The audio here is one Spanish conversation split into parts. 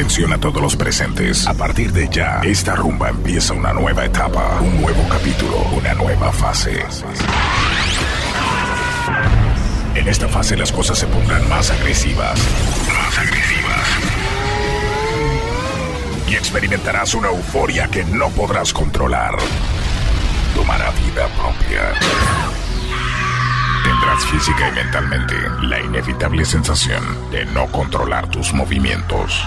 Atención a todos los presentes. A partir de ya, esta rumba empieza una nueva etapa, un nuevo capítulo, una nueva fase. En esta fase las cosas se pondrán más agresivas. Y experimentarás una euforia que no podrás controlar. Tomará vida propia. Tendrás física y mentalmente la inevitable sensación de no controlar tus movimientos.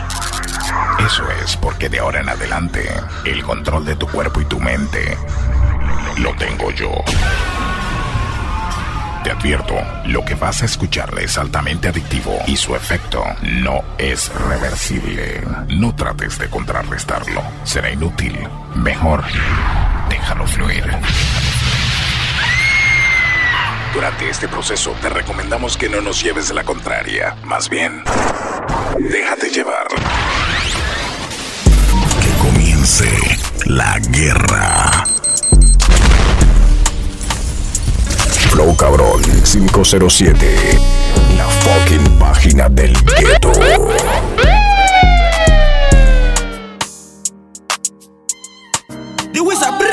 Eso es porque de ahora en adelante el control de tu cuerpo y tu mente lo tengo yo. Te advierto, lo que vas a escucharle es altamente adictivo y su efecto no es reversible. No trates de contrarrestarlo, será inútil. Mejor, déjalo fluir. Durante este proceso te recomendamos que no nos lleves la contraria, más bien, déjate llevar. La guerra. Flow Cabrón 507. La fucking página del ghetto. Cariño,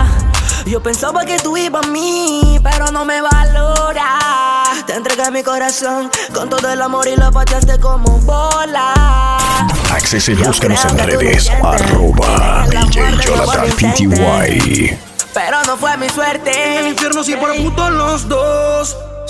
Yo pensaba que tú ibas a mí, pero no me valora. Te entregué mi corazón con todo el amor y lo pateaste como bola. Accese y búscanos en redes. Arroba DJ Jonathan PTY. Pero no fue mi suerte. En el infierno sí por puto los dos.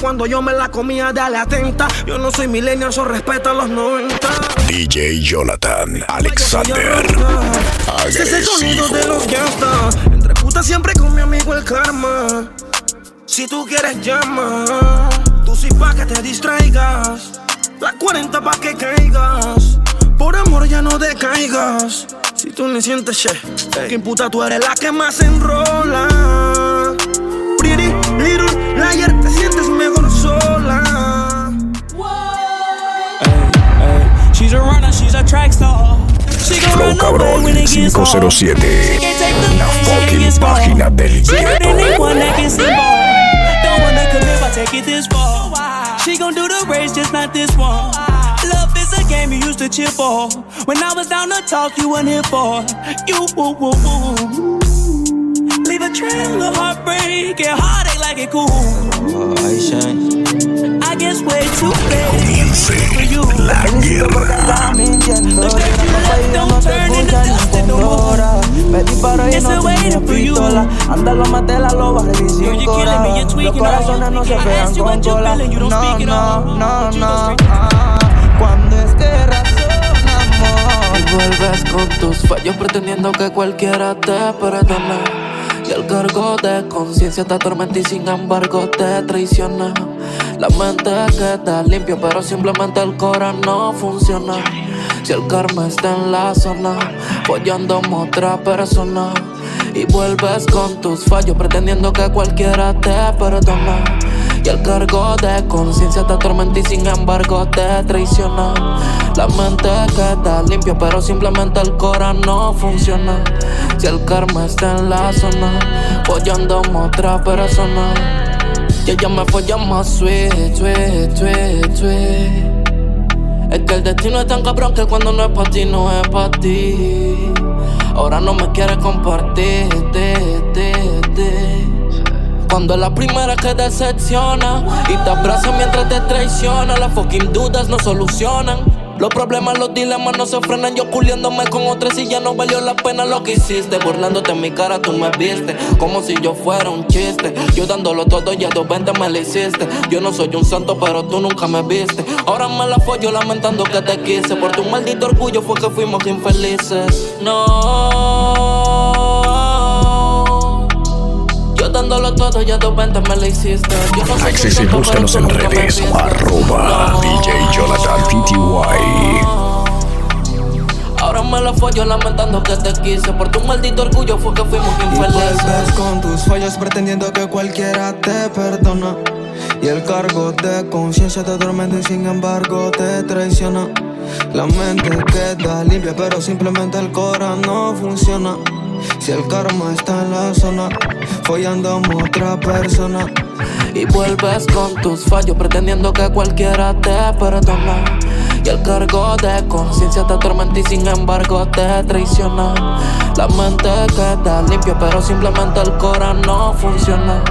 cuando yo me la comía Dale atenta, yo no soy millennial, eso respeta los 90 DJ Jonathan Alexander. Ese es el sonido Agresivo. de los gastas. Entre putas siempre con mi amigo el karma. Si tú quieres llama, tú sí pa' que te distraigas. La 40 pa' que caigas. Por amor ya no decaigas. Si tú ni sientes che, que puta tú eres la que más enrola. Pretty little liar, te sientes mejor sola. She's a runner, she's a track star. She gon' Flow run away Cabrón when it gets hard. 507. She can't take the La pain, she fucking gets scarred. página del Better than ghetto. anyone that can see ball. Don't wanna commit, but take it this far. She gon' do the race, just not this one. Love is a game you used to cheer for. When I was down to talk, you weren't here for. You, woo, woo, woo. Leave a trail of heartbreak and heartache like it cool. I guess way too late for you. la guerra. The dirt you left no don't turn into dust con no more. Me disparo y no you. pistola. Ándalo, mate la loba, you're Los tweaking corazones no se pegan con cola. No, no, no, no. ah. Cuando es que razonamos y vuelves con tus fallos pretendiendo que cualquiera te perdone. El cargo de conciencia te atormenta y sin embargo te traiciona. La mente queda limpia, pero simplemente el cora no funciona. Si el karma está en la zona, follando a otra persona. Y vuelves con tus fallos pretendiendo que cualquiera te perdona. Y el cargo de conciencia te atormenta y sin embargo te traiciona. La mente queda limpia, pero simplemente el cora no funciona. Si el karma está en la zona, follando a otra persona. Y ella me folla más sweet, sweet, sweet, sweet. Es que el destino es tan cabrón que cuando no es para ti, no es para ti. Ahora no me quieres compartir, te, te, te. Cuando la primera que decepciona y te abraza mientras te traiciona, las fucking dudas no solucionan. Los problemas, los dilemas no se frenan. Yo culiándome con otra y ya no valió la pena lo que hiciste. Burlándote en mi cara, tú me viste. Como si yo fuera un chiste. Yo dándolo todo y a dos veinte me lo hiciste. Yo no soy un santo, pero tú nunca me viste. Ahora me la follo lamentando que te quise. Por tu maldito orgullo fue que fuimos infelices. No. Dándolo todo y a dos veinte me lo hiciste. Yo no Access y búscanos en redes. Arroba DJ Jonathan PTY. Ahora me la follo lamentando que te quise. Por tu maldito orgullo fue que fuimos Y vuelves infelices. con tus fallos pretendiendo que cualquiera te perdona. Y el cargo de conciencia te atormenta y sin embargo te traiciona. La mente queda limpia, pero simplemente el cora no funciona. Si el karma está en la zona, follando a otra persona. Y vuelves con tus fallos pretendiendo que cualquiera te perdona. Y el cargo de conciencia te atormenta y sin embargo te traiciona. La mente queda limpia, pero simplemente el cora no funciona.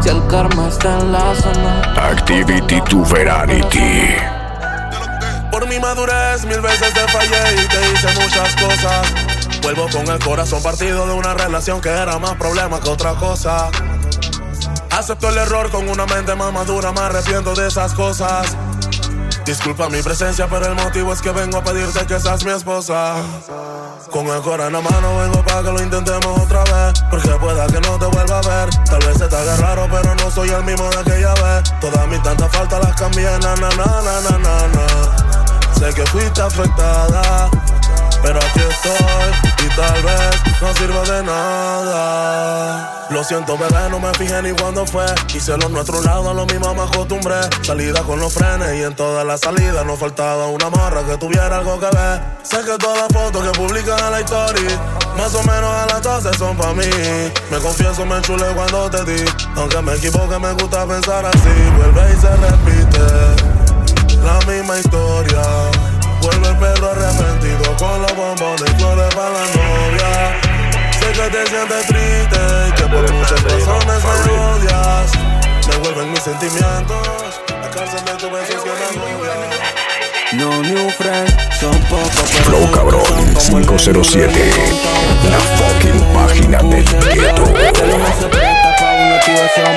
Si el karma está en la zona. Activity to Verarity. Por mi madurez mil veces te fallé y te hice muchas cosas. Vuelvo con el corazón partido de una relación que era más problema que otra cosa. Acepto el error con una mente más madura, me arrepiento de esas cosas. Disculpa mi presencia, pero el motivo es que vengo a pedirte que seas mi esposa. Con el corazón en la mano vengo para que lo intentemos otra vez. Porque pueda que no te vuelva a ver. Tal vez se te haga raro, pero no soy el mismo de aquella vez. Todas mis tantas faltas las cambié, na na na na na na. Sé que fuiste afectada, pero aquí estoy y tal vez no sirva de nada. Lo siento, bebé, no me fijé ni cuándo fue. Hice lo nuestro lado, lo mismo me acostumbré. Salida con los frenes y en todas las salidas nos faltaba una morra que tuviera algo que ver. Sé que todas las fotos que publican en la historia, más o menos a las 12 son pa' mí. Me confieso, me enchulé cuando te di. Aunque me equivoque, me gusta pensar así. Vuelve y se repite la misma historia. Vuelve el perro arrepentido con los bombones y flores para la novia. Sé que te sientes triste y que por muchas razones me odias. Me vuelven mis sentimientos. La cárcel de tu beso es que me agobia. No new friends, son pocos Flow Cabrón son como el 507. La fucking página del gueto.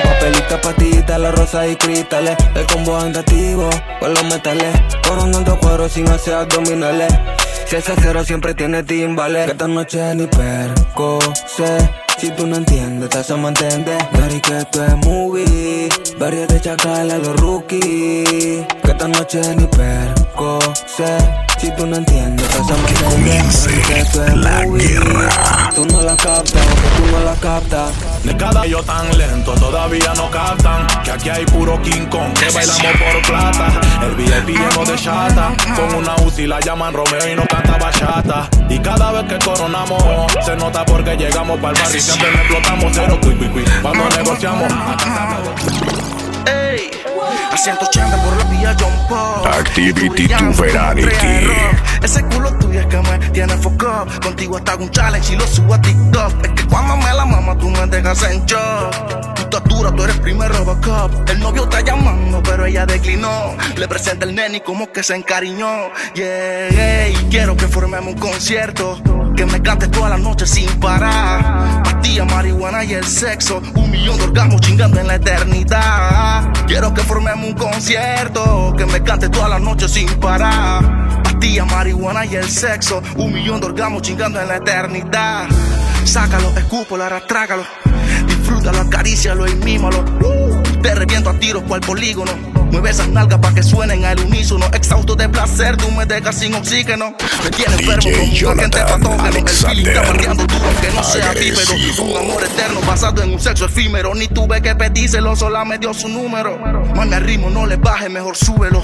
Papelita, patita, la rosa y cristales El combo andativo con los metales Coronando cuero sin hacer abdominales Si es cero siempre tiene timbales Que esta noche ni perco sé. Si tú no entiendes, te hacemos entender Dari que esto es movie. Varias de chacal a los rookies Que esta noche ni perco sé Si tú no entiendes, comience Dari que es la guerra. Tú no la captas, tú no la captas. De cada yo tan lento, todavía no captan Que aquí hay puro King Kong, que bailamos por plata. El VIP lleno de chata Con una UCI la llaman Romeo y no canta bachata. Y cada vez que coronamos Se nota porque llegamos para el barrio y Siempre explotamos. Cero cui, cui, cui. Cuando negociamos Ey, a 180 por la vía John Paul. Activity Tú y to Yankee, Verarity. un tren rock. Ese culo tuyo es que me tiene foco. Contigo hasta un challenge y lo subo a TikTok. Es que cuando me la mama tú me dejas en shock. Tu estatura, tú eres primer Robocop. El novio está llamando, pero ella declinó. Le presenta el nene y como que se encariñó. Yeah, y quiero que formemos un concierto. Que me cantes toda la noche sin parar. Pastilla, marihuana y el sexo. Un millón de orgasmos chingando en la eternidad. Quiero que formemos un concierto. Que me cantes toda la noche sin parar. Pastilla, marihuana y el sexo. Un millón de orgasmos chingando en la eternidad. Sácalo, escúpalo, arrastrágalo. Disfrútalo, acarícialo y mímalo. Te reviento a tiros cual polígono. Mueve esas nalgas pa' que suenen al unísono. Exhausto de placer, tú me dejas sin oxígeno. Me tienes enfermo como Jonathan patógeno. El feeling está marcando duro aunque no sea Agresivo. bípedo. Un amor eterno basado en un sexo efímero. Ni tuve que pedírselo, sola me dio su número. Mami al ritmo, no le baje, mejor súbelo.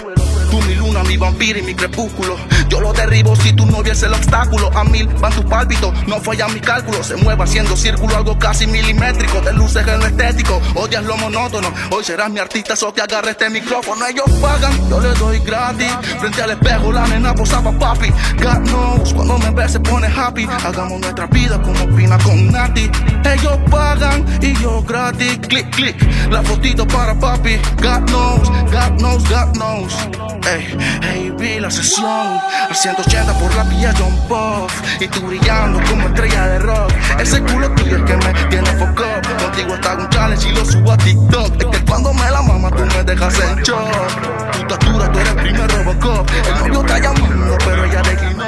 Tú mi luna, mi vampiro y mi crepúsculo. Yo lo derribo si tu novia es el obstáculo. A mil van tus pálpitos, no falla mi cálculo. Se mueve haciendo círculo, algo casi milimétrico. De luces en lo estético, odias lo monótono. Hoy serás mi artista, so que agarre este micrófono. Ellos pagan, yo les doy gratis. Frente al espejo, la nena posaba papi. God knows, cuando me ve se pone happy. Hagamos nuestra vida como Pina con Nati. Ellos pagan y yo gratis. Click, click, la fotito para papi. God knows, God knows, God knows. Hey, hey, vi la sesión. Al 180 por la vía John Puff. Y tú brillando como estrella de rock. Ese culo tuyo es que me tiene foco. Contigo está un challenge y lo subo a TikTok. Me dejas en shock. Tu estatura, tú eres primer Robocop. El novio está llamando, pero ella declinó.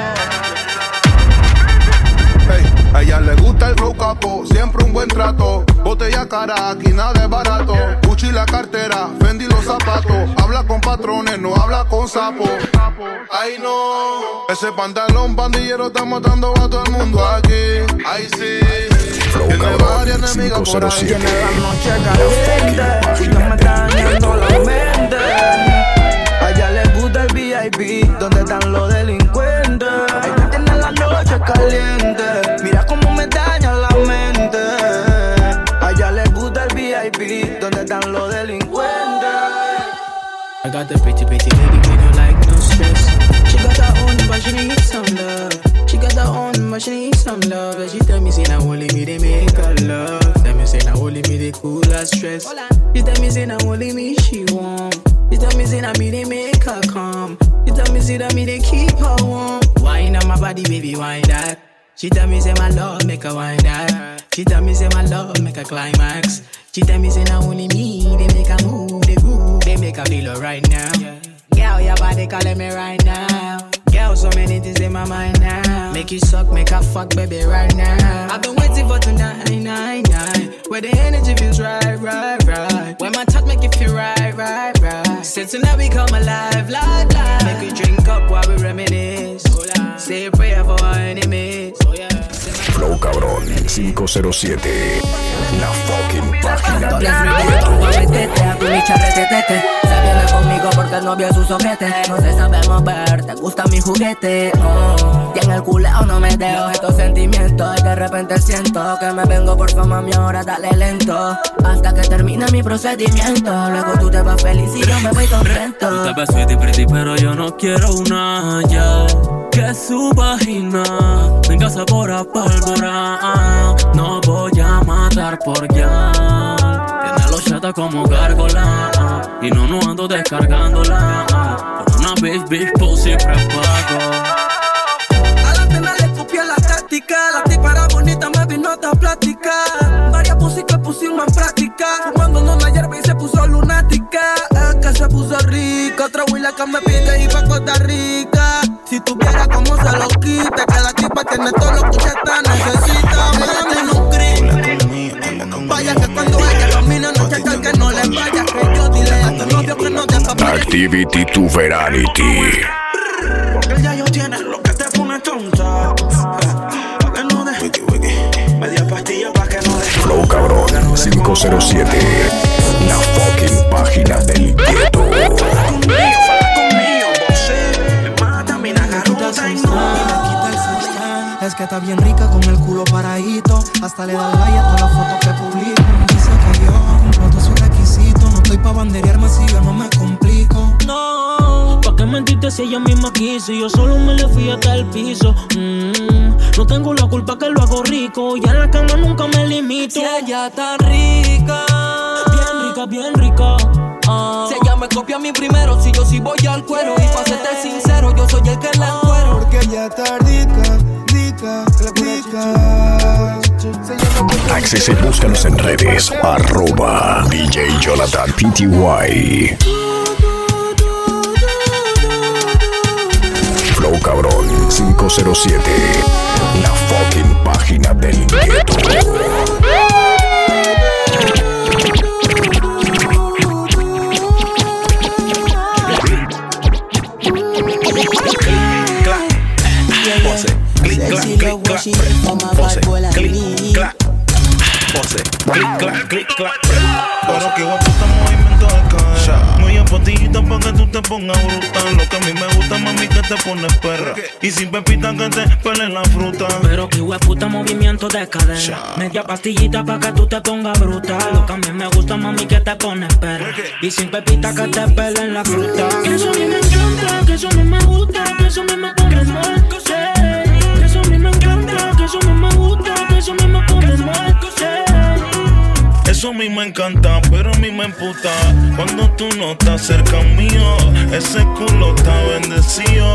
Hey, a ella le gusta el flow capo, siempre un buen trato. Botella cara, aquí nada es barato. Gucci la cartera, Fendi los zapatos. Habla con patrones, no habla con sapos. Ay no, ese pantalón pandillero está matando a todo el mundo aquí. Ay sí. Flow cabrón, varias enemigas por ahí. 507. Tiene la noche caliente y me está dañando la mente. A ella le gusta el VIP, donde están los delincuentes. Ella tiene la noche caliente, mira cómo me daña la mente. A ella le gusta el VIP, donde están los delincuentes. I got the pretty, pretty lady with you like no stress. She got her own, but she need some love. She got her own, but she need some love. And she tell me, say, now only me, they make her love. Tell me, say, now only me, they cool her stress. She tell me, say, now only me, she warm. She tell me, say, now me, they make her calm. She tell me, say, that me, they keep her warm. Wine on my body, baby, wine that. She tell me, say, my love, make her wine that. She tell me, say, my love, make her climax. She tell me, say, now only me, they make her move, they groove, they make her feel alright now. Girl, your body calling me right now. Girl, so many things in my mind now. Make you suck, make her fuck, baby, right now. I've been waiting for tonight, night, night. Where the energy feels right, right, right. When my touch make you feel right, right, right. Since tonight we come alive, live, live. Make we drink up while we reminisce. Say a prayer for our enemies. Oh yeah. Flow cabrón 507. La fucking página Dos Se viene conmigo porque el novio es su soquete. No se sabe mover, te gusta mi juguete. Oh. Y en el culeo no me dejo estos sentimientos. Y de repente siento que me vengo por fama, mi ahora dale lento. Hasta que termine mi procedimiento. Luego tú te vas feliz y yo me voy contento. Tú te ves sweetie pretty, pero yo no quiero una ya. Que su vagina venga sabor a pólvora. No voy a matar por ya. Tiene los chatas como gárgola. Y no, no ando descargándola. Por una bitch, bitch, pussy prepago. A la pena le copié la táctica. La tipa era bonita, me vino a plática. Varias pussy que pusimos en práctica. Fumando una hierba y se puso lunática. Es que se puso rica. Otra huila que me pide y pa' Costa Rica. Si tuviera como se lo quita. Que la tipa tiene todo lo que esta necesita. Activity to Verity. Porque ya yo tiene lo que te pone tonta. Pa' que no de. Media pastilla pa' que no de. Flow cabrón 507. La fucking página del gueto. Conmigo, fala conmigo, vos Me mata, mi nagaruta y no. Es que está bien rica con el culo paradito. Hasta le da like a todas las fotos que publico. Dice que yo cumplo todos sus requisitos. No estoy pa' banderearme si mentiste si ella misma quiso? Y yo solo me le fui hasta el piso. Mm, no tengo la culpa que lo hago rico. Y en la cama nunca me limito. Si ella está rica. Bien rica, bien rica. Ah. Si ella me copia a mí primero, si yo sí voy al cuero. Y pa' serte sincero, yo soy el que la encuero. Porque ella está rica, rica, rica. Se llama Accese, búscanos en redes. Arroba DJ Jonathan PTY. Flow cabrón 507. La fucking página Y sin pepita que te pelen la fruta. Pero que puta movimiento de cadera. Media pastillita pa' que tú te pongas bruta. Lo que a mí me gusta, mami, que te pones perra. Y sin pepita que te pelen la fruta. Que eso a mí me encanta, que eso a mí me gusta, que eso a mí me pone mal. Que eso a mí me encanta, que eso a mí me gusta, que eso a mí me pone mal. Eso a mí me encanta, pero a mí me emputa Cuando tú no estás cerca mío Ese culo está bendecido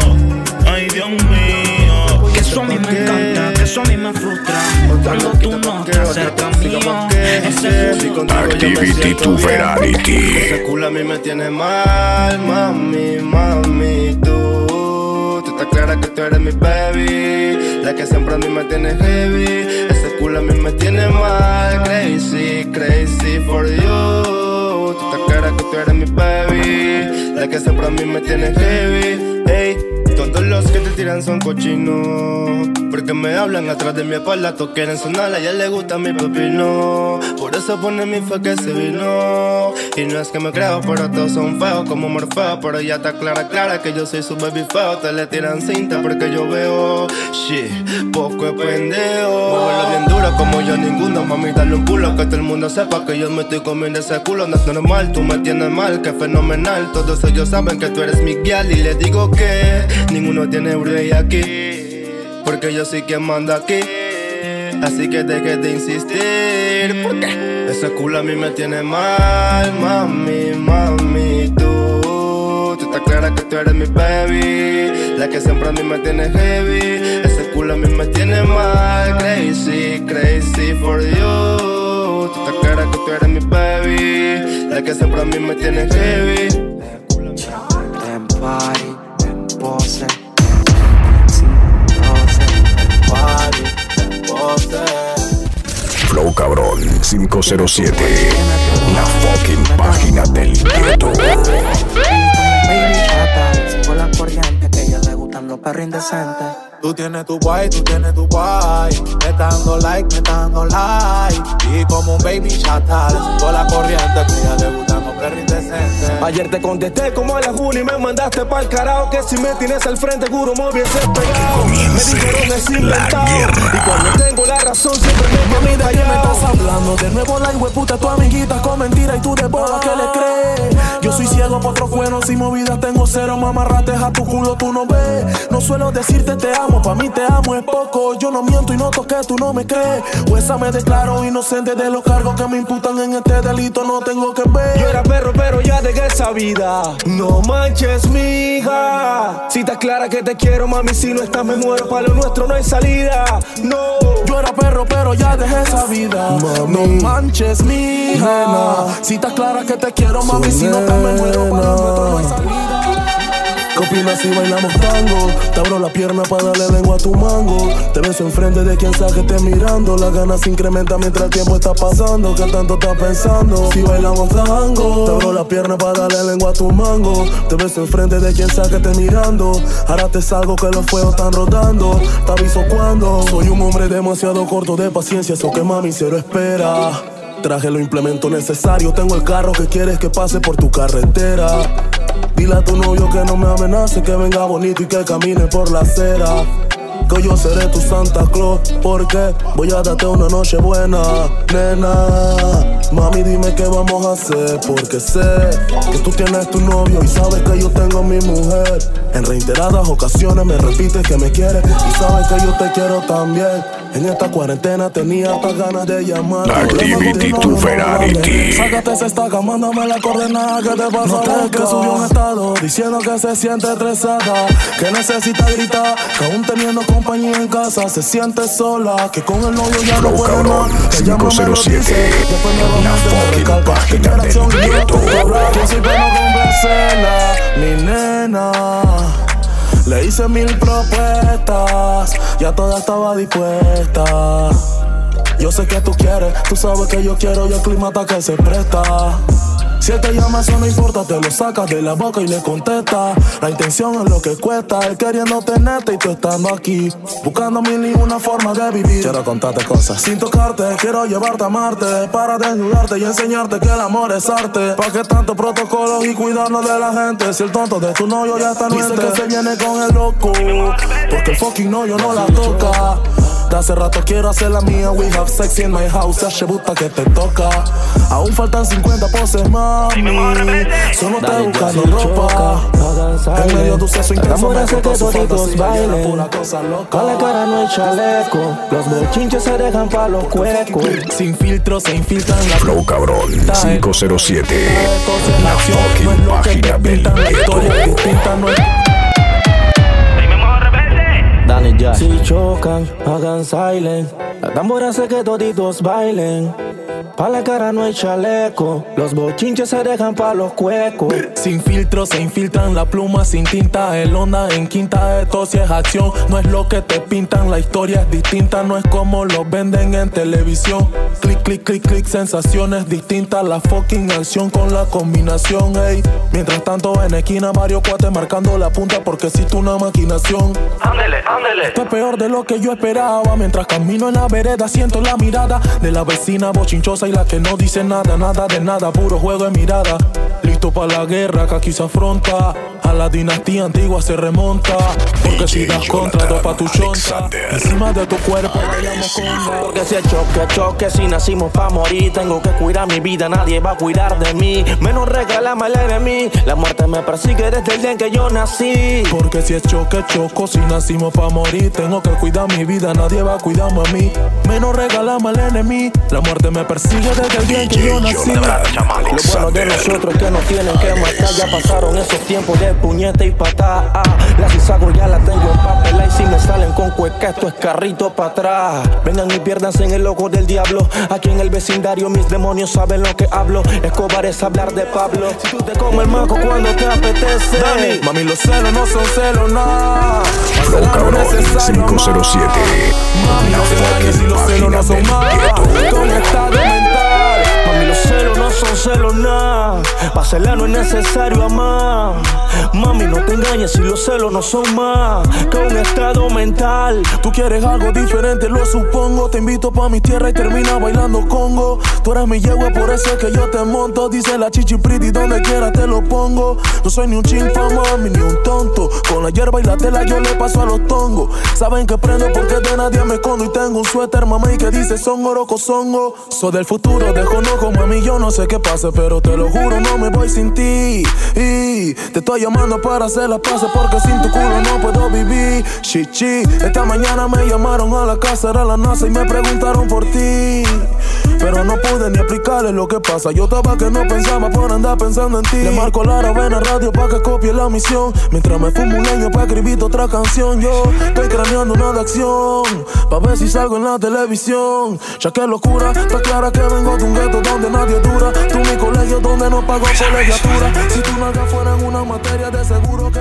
Ay, Dios mío Que eso a mí me encanta, que eso a mí me frustra Cuando tú no estás cerca mío Ese culo Activity to Ferrarity Ese culo a mí me tiene mal, mami, mami, tú Tú estás clara que tú eres mi baby La que siempre a mí me tiene heavy a mí me tiene mal. Crazy, crazy for you. Tú te cara que tú eres mi baby. La que siempre a mí me tiene heavy. Hey, todos los que te tiran son cochinos. Porque me hablan atrás de mi espalda, todos quieren sonar, a ella le gusta mi pepino. Por eso pone mi fe que se vino. Y no es que me creo, pero todos son feos como Morfeo. Pero ya está clara, clara que yo soy su baby feo. Te le tiran cinta porque yo veo, shit, poco es pendejo. Muévelo bien duro como yo ninguno, mami, dale un culo. Que todo el mundo sepa que yo me estoy comiendo ese culo. No es normal, tú me tienes mal, que fenomenal. Todos ellos saben que tú eres mi guial. Y le digo que ninguno tiene brillo aquí porque yo soy quien manda aquí. Así que deje de insistir, porque ese culo a mí me tiene mal, mami, mami, tú. Tú estás clara que tú eres mi baby, la que siempre a mí me tiene heavy. Ese culo a mí me tiene mal, crazy, crazy for you. Tú estás clara que tú eres mi baby, la que siempre a mí me tiene heavy. Party. Flow Cabrón 507. La fucking página del gueto. Baby chata, con la corriente que a ella le gustan los perros indecentes. Tú tienes tu guay, tú tienes tu guay. Me está dando like, me está dando like. Y como un baby chatal, con la corriente que ya los perros indecentes. Ayer te contesté como a la Juni y me mandaste pa'l carajo. Que si me tienes al frente, juro me hubiese pegado. Me dijeron es inventado. Y cuando tengo la razón, siempre me Mami, ¿de qué me estás hablando? De nuevo la hueputa, tu amiguita con mentira y tú de boba que le crees. Yo soy ciego por otros buenos y movidas tengo cero. Mamarrates a tu culo, tú no ves. No suelo decirte te amo Pa' mí te amo es poco. Yo no miento y no toqué, tú no me crees. Esa me declaro inocente de los cargos que me imputan en este delito. No tengo que ver. Yo era perro, pero ya dejé esa vida. No manches, mija. Si estás clara que te quiero, mami, si no estás, me muero. Para lo nuestro no hay salida. No. Yo era perro, pero ya dejé esa vida. No manches, mija. Si estás clara que te quiero, mami, si no estás, me muero. Para lo nuestro no hay salida. ¿Qué opinas si bailamos tango? Te abro la pierna para darle lengua a tu mango. Te beso enfrente de quien sabe que esté mirando. Las ganas se incrementan mientras el tiempo está pasando. ¿Qué tanto estás pensando? Si bailamos tango, te abro la pierna para darle lengua a tu mango. Te beso enfrente de quien sabe que esté mirando. Ahora te salgo que los fuegos están rodando. Te aviso cuando. Soy un hombre demasiado corto de paciencia, eso que mami cero espera. Traje los implementos necesarios, tengo el carro que quieres que pase por tu carretera. Dile a tu novio que no me amenace, que venga bonito y que camine por la acera. Que yo seré tu Santa Claus, porque voy a darte una noche buena, nena. Mami, dime qué vamos a hacer, porque sé que tú tienes tu novio y sabes que yo tengo mi mujer. En reiteradas ocasiones me repites que me quieres y sabes que yo te quiero también. En esta cuarentena tenía hasta ganas de llamar. Activity to Ferrarity. Sácate esa estaca, mándame la coordenada que te pasa. No que subió un estado diciendo que se siente estresada, que necesita gritar, que aún teniendo compañía en casa se siente sola, que con el novio ya no puede más. Que 507. La fucking página del gueto. Que soy bueno complacerla, mi nena. Le hice mil propuestas, ya toda estaba dispuesta. Yo sé que tú quieres, tú sabes que yo quiero y el clima está que se presta. Si él te llama, eso no importa, te lo sacas de la boca y le contesta. La intención es lo que cuesta, él queriendo tenerte y tú estando aquí. Buscando mil y una forma de vivir. Quiero contarte cosas. Sin tocarte, quiero llevarte a Marte. Para desnudarte y enseñarte que el amor es arte. ¿Para qué tanto protocolo y cuidarnos de la gente? Si el tonto de tu novio ya está nuente. Dice que se viene con el loco. Porque el fucking novio no la toca. De hace rato quiero hacer la mía. We have sex in my house. Se buta que te toca. Aún faltan 50 poses, mami. Solo te buscando ropa. En medio de un seso intenso me que toditos bailen. Con la cara no hay chaleco. Los bochinches se dejan pa' los cuecos. Sin filtro se infiltran la Flow cabrón 507. La fucking página del gueto. Si chocan, hagan silent. La tambora hace que toditos bailen. Pa' la cara no hay chaleco. Los bochinches se dejan pa' los cuecos. Sin filtro se infiltran la pluma sin tinta. El onda en quinta, esto si es acción. No es lo que te pintan, la historia es distinta. No es como lo venden en televisión. Clic, clic, clic, clic, sensaciones distintas. La fucking acción con la combinación, ey. Mientras tanto en esquina, varios cuates marcando la punta porque existe una maquinación. Ándele, ándele. Esto es peor de lo que yo esperaba. Mientras camino en la vereda, siento la mirada de la vecina bochinchosa y la que no dice nada, nada de nada, puro juego de mirada. Listo para la guerra que aquí se afronta. A la dinastía antigua se remonta. Porque si das contra, dos pa' tu chonta. Encima de tu cuerpo bailamos con Porque si es choque, choque, si nacimos pa' morir. Tengo que cuidar mi vida, nadie va a cuidar de mí. Menos regálame el mí La muerte me persigue desde el día en que yo nací. Porque si es choque, choco, si nacimos pa' morir. Tengo que cuidar mi vida, nadie va a cuidarme a mí. Menos regálame al enemigo. La muerte me persigue desde el día que yo nací. Lo bueno de nosotros que no tienen que matar. Ya pasaron esos tiempos de puñete y patada. La cizago ya la tengo en papel. Y si me salen con cueca, esto es carrito para atrás. Vengan y pierdanse en el ojo del diablo. Aquí en el vecindario mis demonios saben lo que hablo. Escobar es hablar de Pablo. Si tú te comes el maco cuando te apetece. Mami, los celos no son celos, nada. Flow cabrón 507. Mami, no se si los celos no son nada. Mami, no son celos nada. Pa' celar no es necesario amar. Mami, no te engañes si los celos no son más que un estado mental. Tú quieres algo diferente, lo supongo. Te invito pa' mi tierra y termina bailando congo. Tú eres mi yegua, por eso es que yo te monto. Dice la chichi pretty, donde quiera te lo pongo. No soy ni un chinfa, mami, ni un tonto. Con la hierba y la tela yo le paso a los tongos. Saben que prendo porque de nadie me escondo. Y tengo un suéter, mamá, y que dice son oroco, songo. Soy del futuro, desconozco, mami, yo no sé qué pase, pero te lo juro, no me voy sin ti. Y te estoy llamando para hacer la paz porque sin tu culo no puedo vivir. Chichi, esta mañana me llamaron a la casa, era la NASA y me preguntaron por ti. Pero no pude ni explicarle lo que pasa. Yo estaba que no pensaba por andar pensando en ti. Le marco la ravena radio para que copie la misión. Mientras me fumo un leño para escribir otra canción. Yo estoy craneando una de acción. Pa' ver si salgo en la televisión. Ya que locura, está clara que vengo de un gueto donde nadie dura. Tú mi colegio donde no pago colegiatura. Si tú nalgas fuera en una materia de seguro que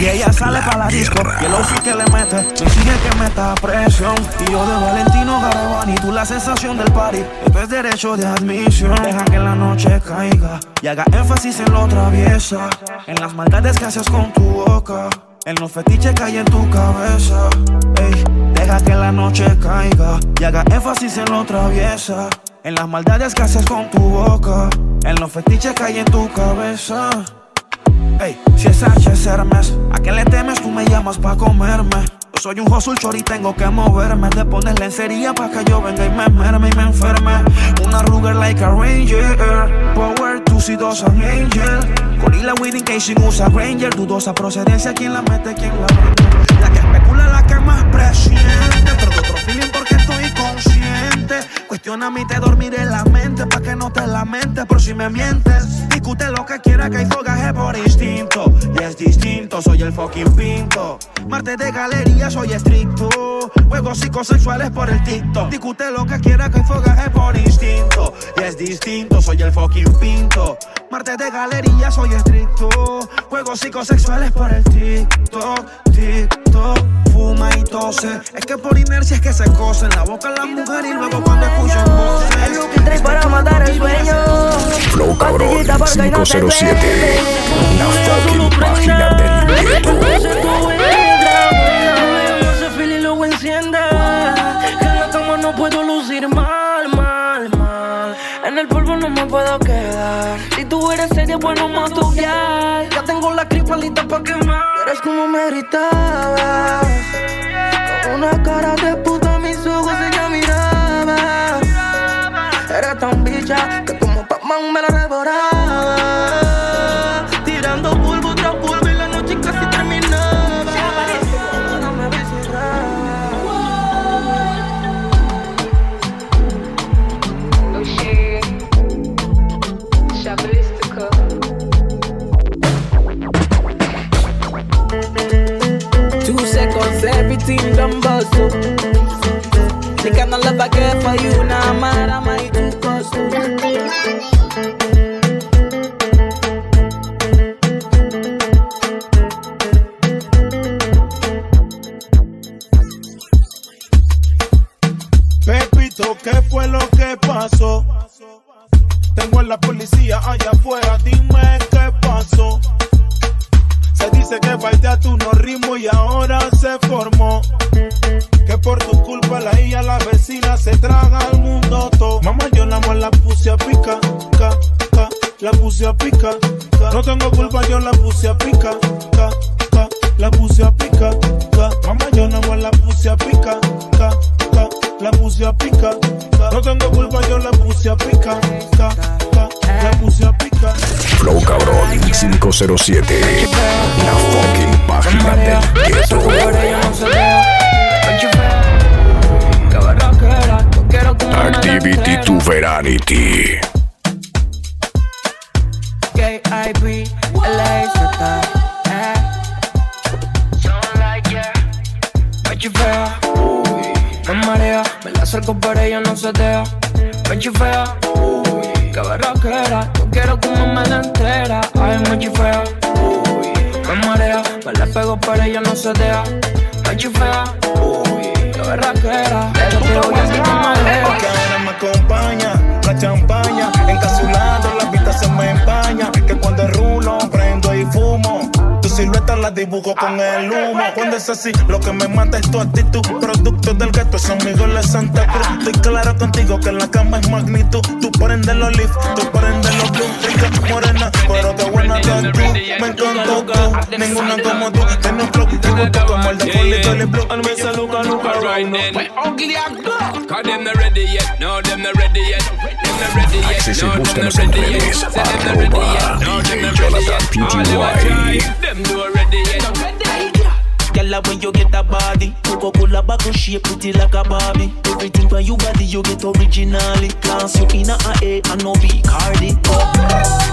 Y ella sale para la disco. Y el outfit que le mete, me sigue que meta presión. Y yo de Valentino Garavani, tú la sensación del party. Esto es derecho de admisión. Deja que la noche caiga y haga énfasis en lo traviesa. En las maldades que haces con tu boca. En los fetiches que hay en tu cabeza. Ey, deja que la noche caiga y haga énfasis en lo traviesa. En las maldades que haces con tu boca. En los fetiches que hay en tu cabeza. Ey, si es Sánchez Hermes, ¿a qué le temes? Tú me llamas pa' comerme. Yo soy un hustle chor y tengo que moverme. De poner lencería pa' que yo venga y me merme y me enferme. Una Ruger like a Ranger. Power, tú si dos an angel. Gorilla with sin usa Ranger. Dudosa procedencia, ¿quién la mete? ¿Quién la mete? La que especula, la que más presiente. Consciente. Cuestiona a mí, te dormiré la mente pa' que no te lamentes. Pero si me mientes, discute lo que quiera que hay fogaje por instinto. Y es distinto, soy el fucking pinto. Marte de galería, soy estricto. Juegos psicosexuales por el TikTok. Discute lo que quiera que hay fogaje por instinto. Y es distinto, soy el fucking pinto. Marte de galería, soy estricto. Juegos psicosexuales por el TikTok, TikTok. Tose. Es que por inercia es que se cose en la boca la mujer y luego cuando escuchan voces. Es lo que trae para matar el sueño. 507. La fucking página del luego enciende. Que en la cama no puedo lucir mal, mal, mal. En el polvo no me puedo quedar. Si tú eres seria, bueno, guiar. Ya tengo la clipa lista pa' quemar. Eres como me gritabas. Una cara de puta, mis ojos ella miraba. Eres tan bicha que como Pac-Man me la devoraba. Up. The kind of love I get for you, now nah, man, I might Pepito, ¿qué fue lo que pasó? Tengo a la policía allá afuera, dime dice que tu no ritmo y ahora se formó. Que por tu culpa la hija, la vecina se traga al mundo todo. Mamá, yo nada más la puse a pica, ca, ca, la puse a pica. ca. No tengo culpa, yo la puse a pica, ca, ca, la puse a pica. ca. Mamá, yo nada más la puse a pica, ca, ca, la puse a pica. ca. No tengo culpa, yo la puse a pica, ca, ca, la puse a pica. Flow Cabrón 507. La fucking página del gueto. Activity to Veranity. K.I.B. L.A.Z. acerco pero ella no se deja. Me chifea, que berraquera, yo quiero como me la entera. Ay, me chifea, me marea, me la pego pero ella no se deja. Me chifea, que berraquera, yo te voy a decir que me deja. Que ahora me acompaña la champaña. Encasulado, la vista se me empaña. Que cuando rulo, silueta la dibujo con el humo. Cuando es así, lo que me mata es tu actitud. Producto del gato, son amigos de Santa Cruz. Estoy claro contigo que en la cama es magnitud. Tú prendes los leaf, tú prendes los blue. Rica, morena, pero qué buena tú. Me encantó tú, ninguna como tú. Tienes flow, digo tú como el de Foley Jolly Blue. And me say look a look a right go Cause them not ready yet No them not ready yet Them not ready yet Accese y No them búscanos not en ready yet redes. Say them not ready Arroba yet No them DJ not ready Jonathan yet All them a PTY. try Them not ready yet Girl, like when you get that body, Coca-Cola bottle shape pretty like a Barbie. Everything when you body, you get originally. Class you in a A and no B Cardi. Oh.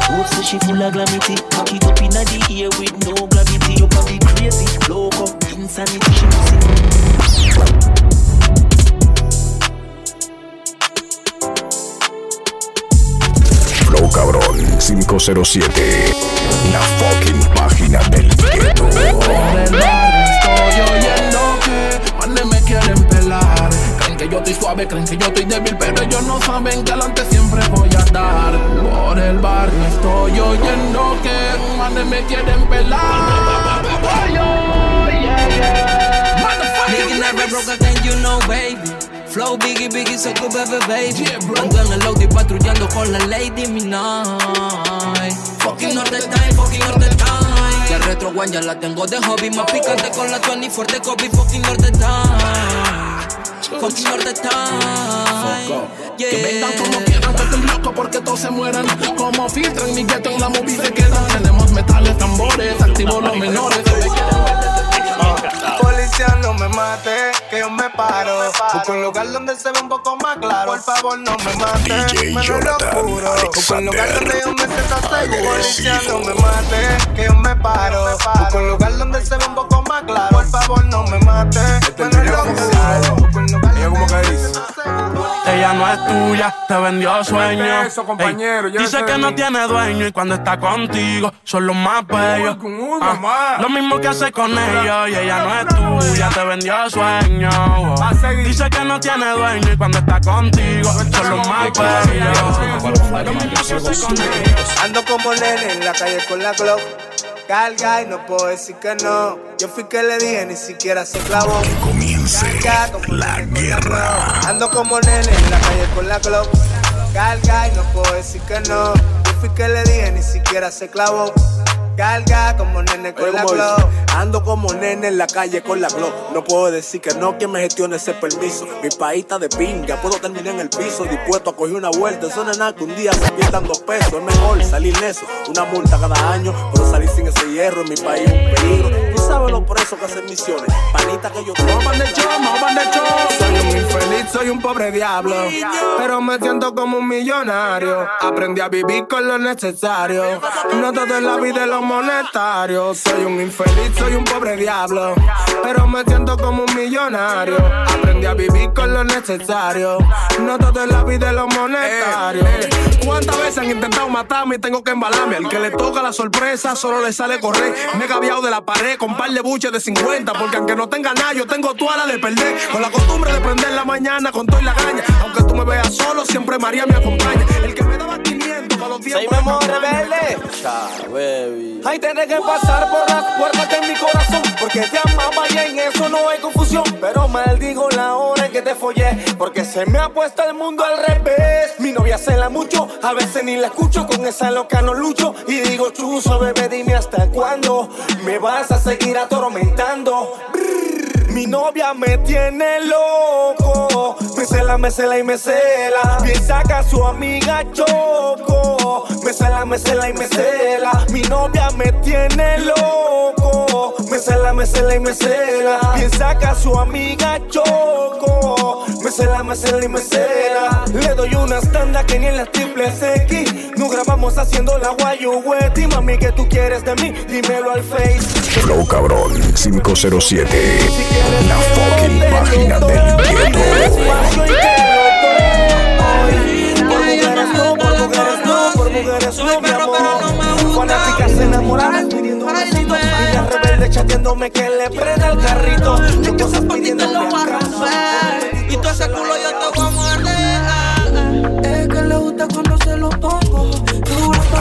Hope say she full of glamity. Cock it up in the air with no gravity. You probably crazy, loco, insanity. She missing. Flow Cabrón 507. La fucking página del gueto. Estoy oyendo que manes me quieren pelar. Creen que yo estoy suave, creen que yo estoy débil, pero ellos no saben que adelante siempre voy a dar. Por el barrio estoy oyendo que manes me quieren pelar. Flow biggie, biggie, so good, baby, baby. Ando en el Audi patrullando con la Lady Midnight. Fucking all the time, fucking all the time. Que retro one ya la tengo de hobby. Más picante con la 24 de Kobe. Fucking all the time. Fucking all the time. Que vengan como quieran, que estén locos porque todos se mueran. Como filtran mi gueto en la movie se quedan. Tenemos metales, tambores, activo los menores. Policía, no me mate, que yo me paro. Busco un lugar donde se ve un poco más claro. Por favor, no me mate. DJ me Jonathan lo juro. Busco un lugar donde yo me sienta seguro. Policía, no me mate, que yo me paro. Busco un lugar donde se ve un poco más claro. Por favor, no me mate. Me lo juro. Busco un lugar ella no es tuya, te vendió sueño. Eso, compañero, Ey, dice que no tiene dueño y cuando está contigo son los más bellos. Ah, lo mismo que hace con ellos y ella no es tuya, te vendió sueño. Dice que no tiene dueño y cuando está contigo son los más bellos. Lo mismo que hace con ellos. Ando como nene en la calle con la Glock. Carga y no puedo decir que no. Yo fui que le dije, ni siquiera se clavó. Comience la guerra. Ando como nene en la calle con la Glock. Carga y no puedo decir que no. Yo fui que le dije, ni siquiera se clavó. Carga como nene con Oye, la ¿cómo Glock. dice? Ando como nene en la calle con la Glock. No puedo decir que no, que me gestione ese permiso. Mi país está de pinga, puedo terminar en el piso. Dispuesto a coger una vuelta. Eso no es nada que un día se pierdan dos pesos. Es mejor salir eso. Una multa cada año, pero salir sin ese hierro en mi país es un peligro. Tú sabes los presos que hacen misiones. Panita que yo tengo. Vamos de show, de show. Soy un infeliz, soy un pobre diablo. Pero me siento como un millonario. Aprendí a vivir con lo necesario. No todo en la vida es lo monetario. Soy un infeliz, soy un pobre diablo. Pero me siento como un millonario. Aprendí a vivir con lo necesario. No todo en la vida es lo monetario. ¿Cuántas veces han intentado matarme y tengo que embalarme? Al que le toca la sorpresa solo le sale correr. Me he gaviado de la pared con par de buches de 50. Porque aunque no tenga nada, yo tengo toda la de perder. Con la costumbre de prender la mañana con toda la gaña. Aunque tú me veas solo, siempre María me acompaña. El que me daba 500 para los tiempos. Soy Memo Rebelde. Ay, tenés que pasar por las puertas de mi corazón. Porque te amaba y en eso no hay confusión. Pero maldigo la hora en que te follé. Porque se me ha puesto el mundo al revés. Mi novia cela mucho, a veces ni la escucho. Con esa loca no lucho. Y digo, chuzo, bebé, dime hasta cuándo me vas a seguir atormentando. Brrr, Mi novia me tiene loco. Me cela, me cela y me cela. Piensa que a su amiga choco. Me cela, me cela y me cela. Mi novia me tiene loco. Me cela, me cela y me cela. Piensa que a su amiga choco. Me cela, me cela y me cela. Le doy una tanda que ni en las triples X. No grabamos haciendo la guayo Y mami, que tú quieres de mí? Dímelo al face. Flow Cabrón 507. La fucking página del gueto. Por mujeres no, por mujeres no, por mujeres no, mi amor. Fanáticas enamoradas pidiendo un besito. Niña rebelde chateándome que le prenda el carrito. Yo cosas pidiéndome acá. Y todo ese culo yo te voy a morder. Es que le gusta cuando se lo pongo.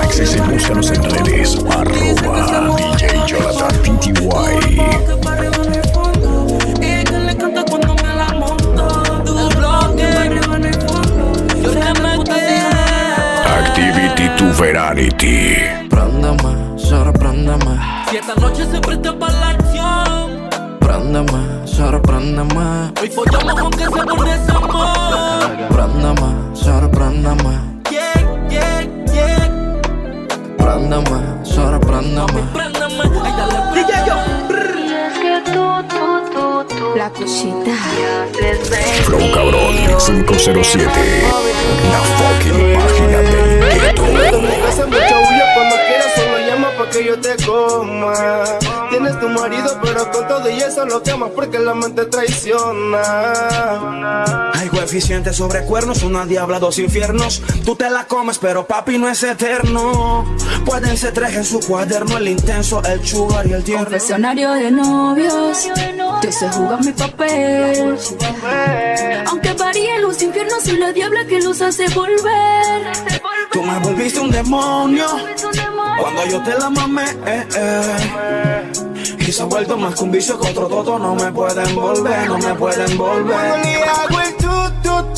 Access y búscanos en redes. Arroba DJ Jonathan PTY. Verarity. Préndeme, sorpréndeme. Si esta noche se presta para la acción. Préndeme, sorpréndeme. Hoy follamos aunque sea por desamor. Préndeme, sorpréndeme. Yeah, yeah, yeah. Préndeme, sorpréndeme. Préndeme. Ay, dale, DJ yo. Es que tú, tú, tú, tú. La cosita. Flow Cabrón 507. La fucking página. Hace mucha bulla yo te coma. Tienes tu marido pero con todo y eso lo quemas porque la mente traiciona. Hay coeficiente sobre cuernos, una diabla, dos infiernos. Tú te la comes, pero papi no es eterno. Pueden ser tres en su cuaderno, el intenso, el sugar y el tierno. Confesionario de novios. Yo sé jugar mi papel. Aunque varíen los infiernos y la diabla que los hace volver. Tú me volviste un demonio cuando yo te la mamé. eh, eh. Y se ha vuelto más que un vicio que otro toto. No me pueden volver, no me pueden volver.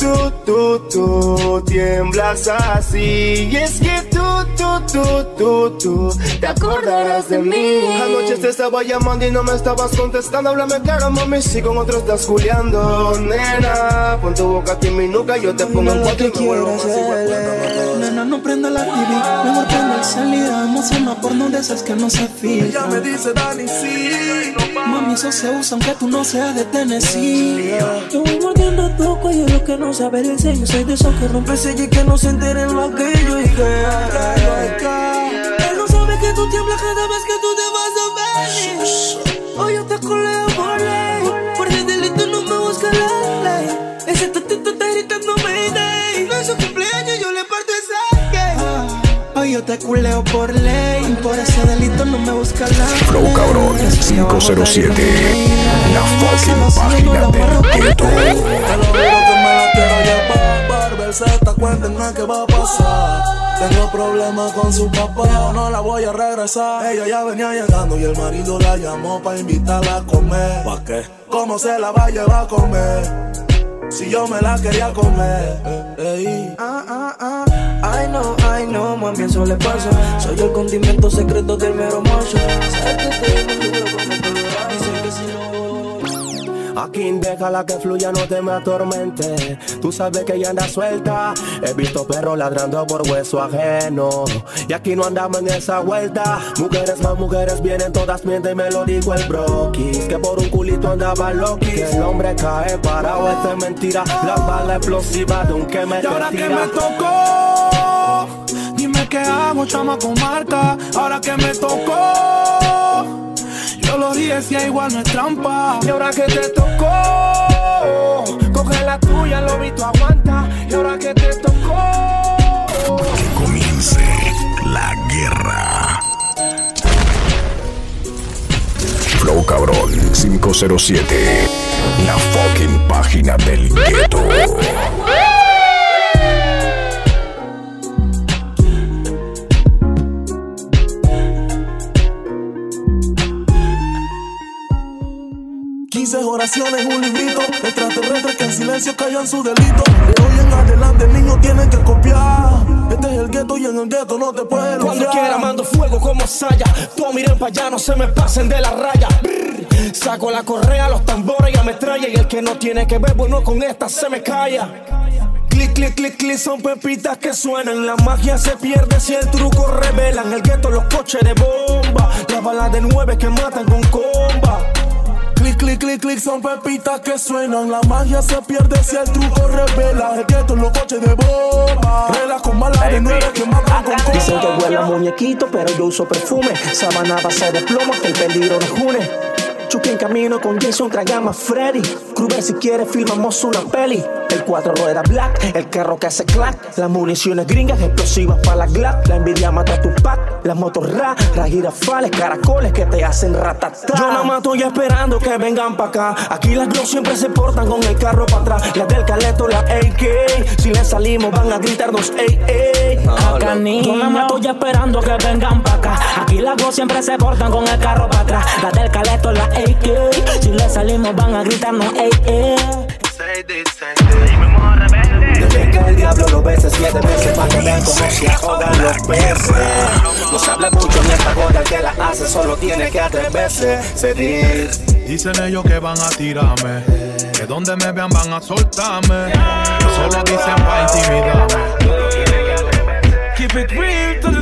Tu, tu, tu, tiemblas así. Y es que tú, tú, tú, tú, tú, te acordarás de mí. Anoche te estaba llamando y no me estabas contestando. Háblame claro, mami, si con otro estás juliando. Nena, pon tu boca aquí en mi nuca, yo te pongo en cuatro y me vuelvo más igual. Nena, no prenda la TV, mejor prenda el salida. No sea una porno de esas que no se filtra. Ella me dice, Dani, sí. Mami, eso se usa aunque tú no seas de Tennessee. Yo voy mordiendo tu cuello, lo que no sabe el sello. Soy de esos que rompe sello y que no se enteren lo aquello y que. Él no sabe que tú tiemblas cada vez que tú te vas a ver. Hoy yo te coleo por ley. Yo te culeo por ley. Por ese delito no me busca la Flow cabrón 507. La fucking página del gueto. Te lo juro que me la quiero llevar. Barber Z, cuéntenme qué va a pasar. Tengo problemas con su papá, no la voy a regresar. Ella ya venía llegando y el marido la llamó para invitarla a comer. ¿Pa' qué? ¿Cómo se la va a llevar a comer? Si yo me la quería comer. eh, ey. Ah, ah, ah. Ay no, ay no, mami, eso le pasa. Soy el condimento secreto del mero macho. Aquí déjala que fluya, no te me atormente. Tú sabes que ella anda suelta. He visto perros ladrando por hueso ajeno. Y aquí no andamos en esa vuelta. Mujeres más mujeres vienen, todas mienten, me lo dijo el broquis. Que por un culito andaba loquis. Que el hombre cae parado, esta es mentira. La bala explosiva de un que me Y ahora que me tocó, dime qué hago, chama con Marta. Ahora que me tocó, yo lo dije si igual no es trampa. Y ahora que te tocó, coge la tuya, lo vi, tú aguanta. Y ahora que te tocó, Que comience la guerra. Flow cabrón 507. La fucking página del gueto. Oraciones, un librito. Extraterrestres que en silencio callan su delito. De hoy en adelante, el niño tiene que copiar. Este es el gueto y en el gueto no te puedes Cuando quiera mando fuego como saya. Todos miren para allá, no se me pasen de la raya. Brr. Saco la correa, los tambores y la metralla. Y el que no tiene que ver, bueno, con esta se me calla. Clic, clic, clic, clic, son pepitas que suenan. La magia se pierde si el truco revelan. El gueto, los coches de bomba. Las balas de nueve que matan con comba. Clic, clic, clic, clic, son pepitas que suenan. La magia se pierde si el truco revela. El gueto, los coches de bomba. Reglas con balas de nueve que matan con Dicen que huele a muñequito, pero yo uso perfume. Sabana a base de plomo que el peligro nos une. Chucky en camino con Jason, traigamos Freddy. Kruger si quiere filmamos una peli. El cuatro rueda black, el carro que hace clack. Las municiones gringas explosivas para la Glock. La envidia mata a tu pack. Las motos ra, las girafales, caracoles que te hacen ratatá. Yo nada más estoy esperando que vengan pa' acá. Aquí las Glock siempre se portan con el carro para atrás. Las del caleto, la AK. Si le salimos van a gritarnos, ey, ey. Acá Yo nada más estoy esperando que vengan pa' acá. Aquí las dos siempre se portan con el carro para atrás. La del caleto, la AK. Si le salimos van a gritarnos, ey, ey. Dejen que el diablo lo bese siete veces para que vean cómo se ahogan los peces. No se habla mucho en esta gorda, el que la hace solo tiene que atreverse. Se dice. Dicen ellos que van a tirarme, que donde me vean van a soltarme. Solo dicen pa' intimidarme. Keep it real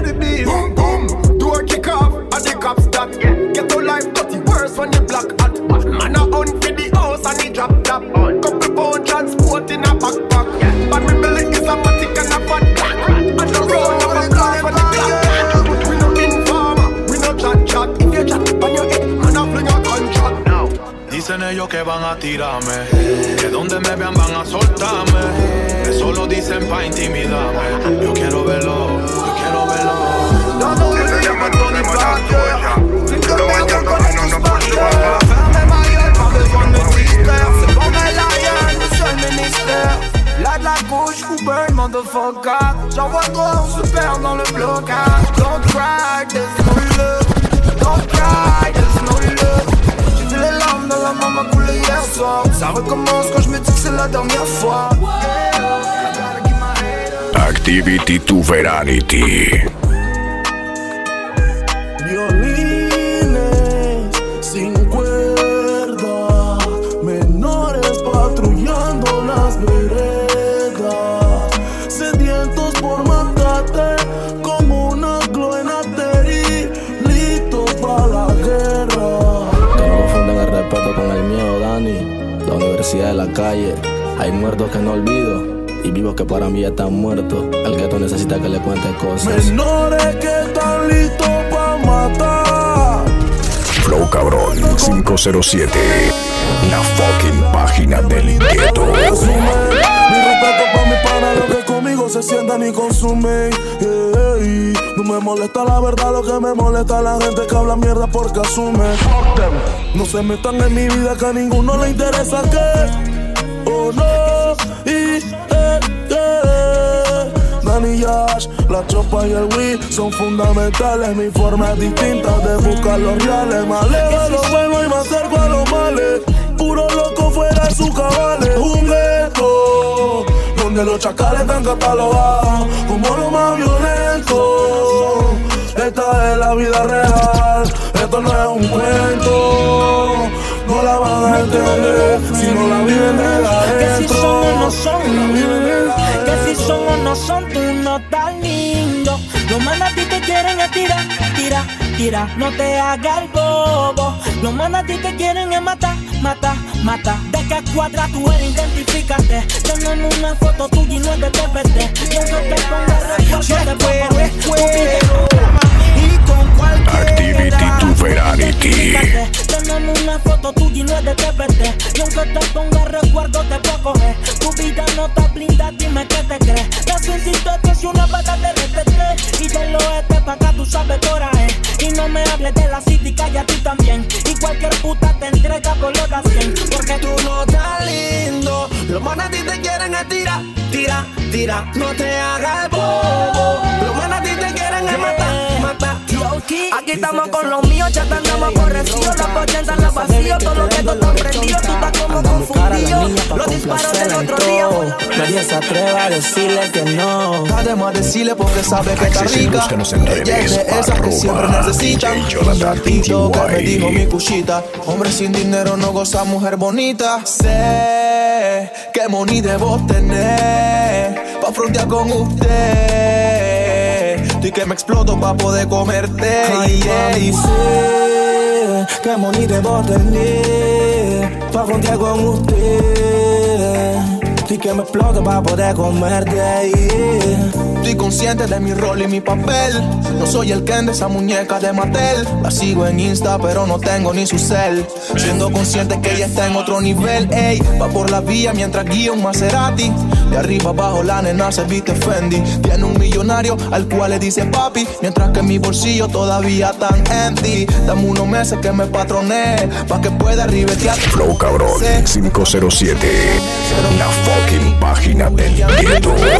of the beast. Boom boom, door kick off, and the cops that get to life dirty worse when you black hat. Man a hunt for the house and he drop top. Couple pound transport in a backpack. But me belly is a matic and a fat black. And the road of a car Dicen ellos que van a tirarme, que donde me vean van a soltarme. Que solo dicen pa' intimidarme. Yo quiero verlo, yo quiero verlo. Tony Parker. Me pas besoin de me distraire. C'est le seul ministère. Là de la couche, Uber, motherfucker. J'envoie trop, on se perd dans le blocage. Don't cry, there's no love. Don't cry, la maman couler hier soir. Ça recommence quand je me dis que c'est la dernière fois. Activity to Veranity. De la calle. Hay muertos que no olvido y vivos que para mí ya están muertos. El gueto necesita que le cuente cosas. Menores que están listos para matar. Flow Cabrón 507. La fucking página del gueto. Mi respeto pa' mi pana, lo que conmigo se sientan y consumen. No me molesta la verdad, lo que me molesta es la gente que habla mierda porque asume. No se metan en mi vida que a ninguno le interesa que. Oh no, y eh, eh. Danny Yash, la chopa y el weed son fundamentales. Mi forma es distinta de buscar los reales. Más lejos de lo bueno y más cerca a los males. Puro loco fuera de su cabales. Un donde los chacales están catalogados como lo más violento. Esta es la vida real, esto no es un cuento. No la van a entender si no la viven de Que si son o no adentro. son, que si son o no son, tú no estás lindo. Los manas a ti te quieren es tirar, tira, tira, no te hagas el bobo. Los manas a ti te quieren es matar, mata, mata. De que cuadra tú eres, identifícate. Tenemos una foto tuya y no es de TPT. Yo no te pongas recuerdo de poco, Activity to Veranity. Tenemos una foto tuya y no es de TPT. Y aunque te ponga recuerdo, te puedo coger. Tu vida no está blinda, dime qué te crees. Necesito que si una pata te respeté. Y del oeste pa' acá tú sabes qué hora es. Y no me hables de la city, calla tú también. Y cualquier puta te entrega por 100. Porque tú no estás lindo. Los manes a ti te quieren es tirar, tira, tira, no te hagas el bobo. Los manes a ti te quieren es matar, matar. Aquí estamos con los míos, ya te andamos aborrecidos. Las 80 en la vacío, todo lo que tú estás prendido. Tú estás como confundido. Los disparos del otro día. Nadie se atreve a decirle que no. Además decirle porque sabe que está rica. Ella es de esas que siempre necesitan. Un ratito que me dijo mi cuchita. Hombre sin dinero no goza mujer bonita. Sé que money debo tener pa' frontear con usted. Y que me exploto pa' poder comerte. Ay, mami, sé que money debo tener Pa' frontear con usted Y que me explote pa' poder comerte yeah. Estoy consciente de mi rol y mi papel. No soy el Ken de esa muñeca de Mattel. La sigo en Insta, pero no tengo ni su cel. Siendo consciente que ella está en otro nivel, ey. Va por la vía mientras guía un Maserati. De arriba abajo la nena se viste Fendi. Tiene un millonario al cual le dice papi. Mientras que mi bolsillo todavía tan empty. Dame unos meses que me patroné. Pa' que pueda ribetear. Flow Cabrón 507. La fucking página del gueto. Es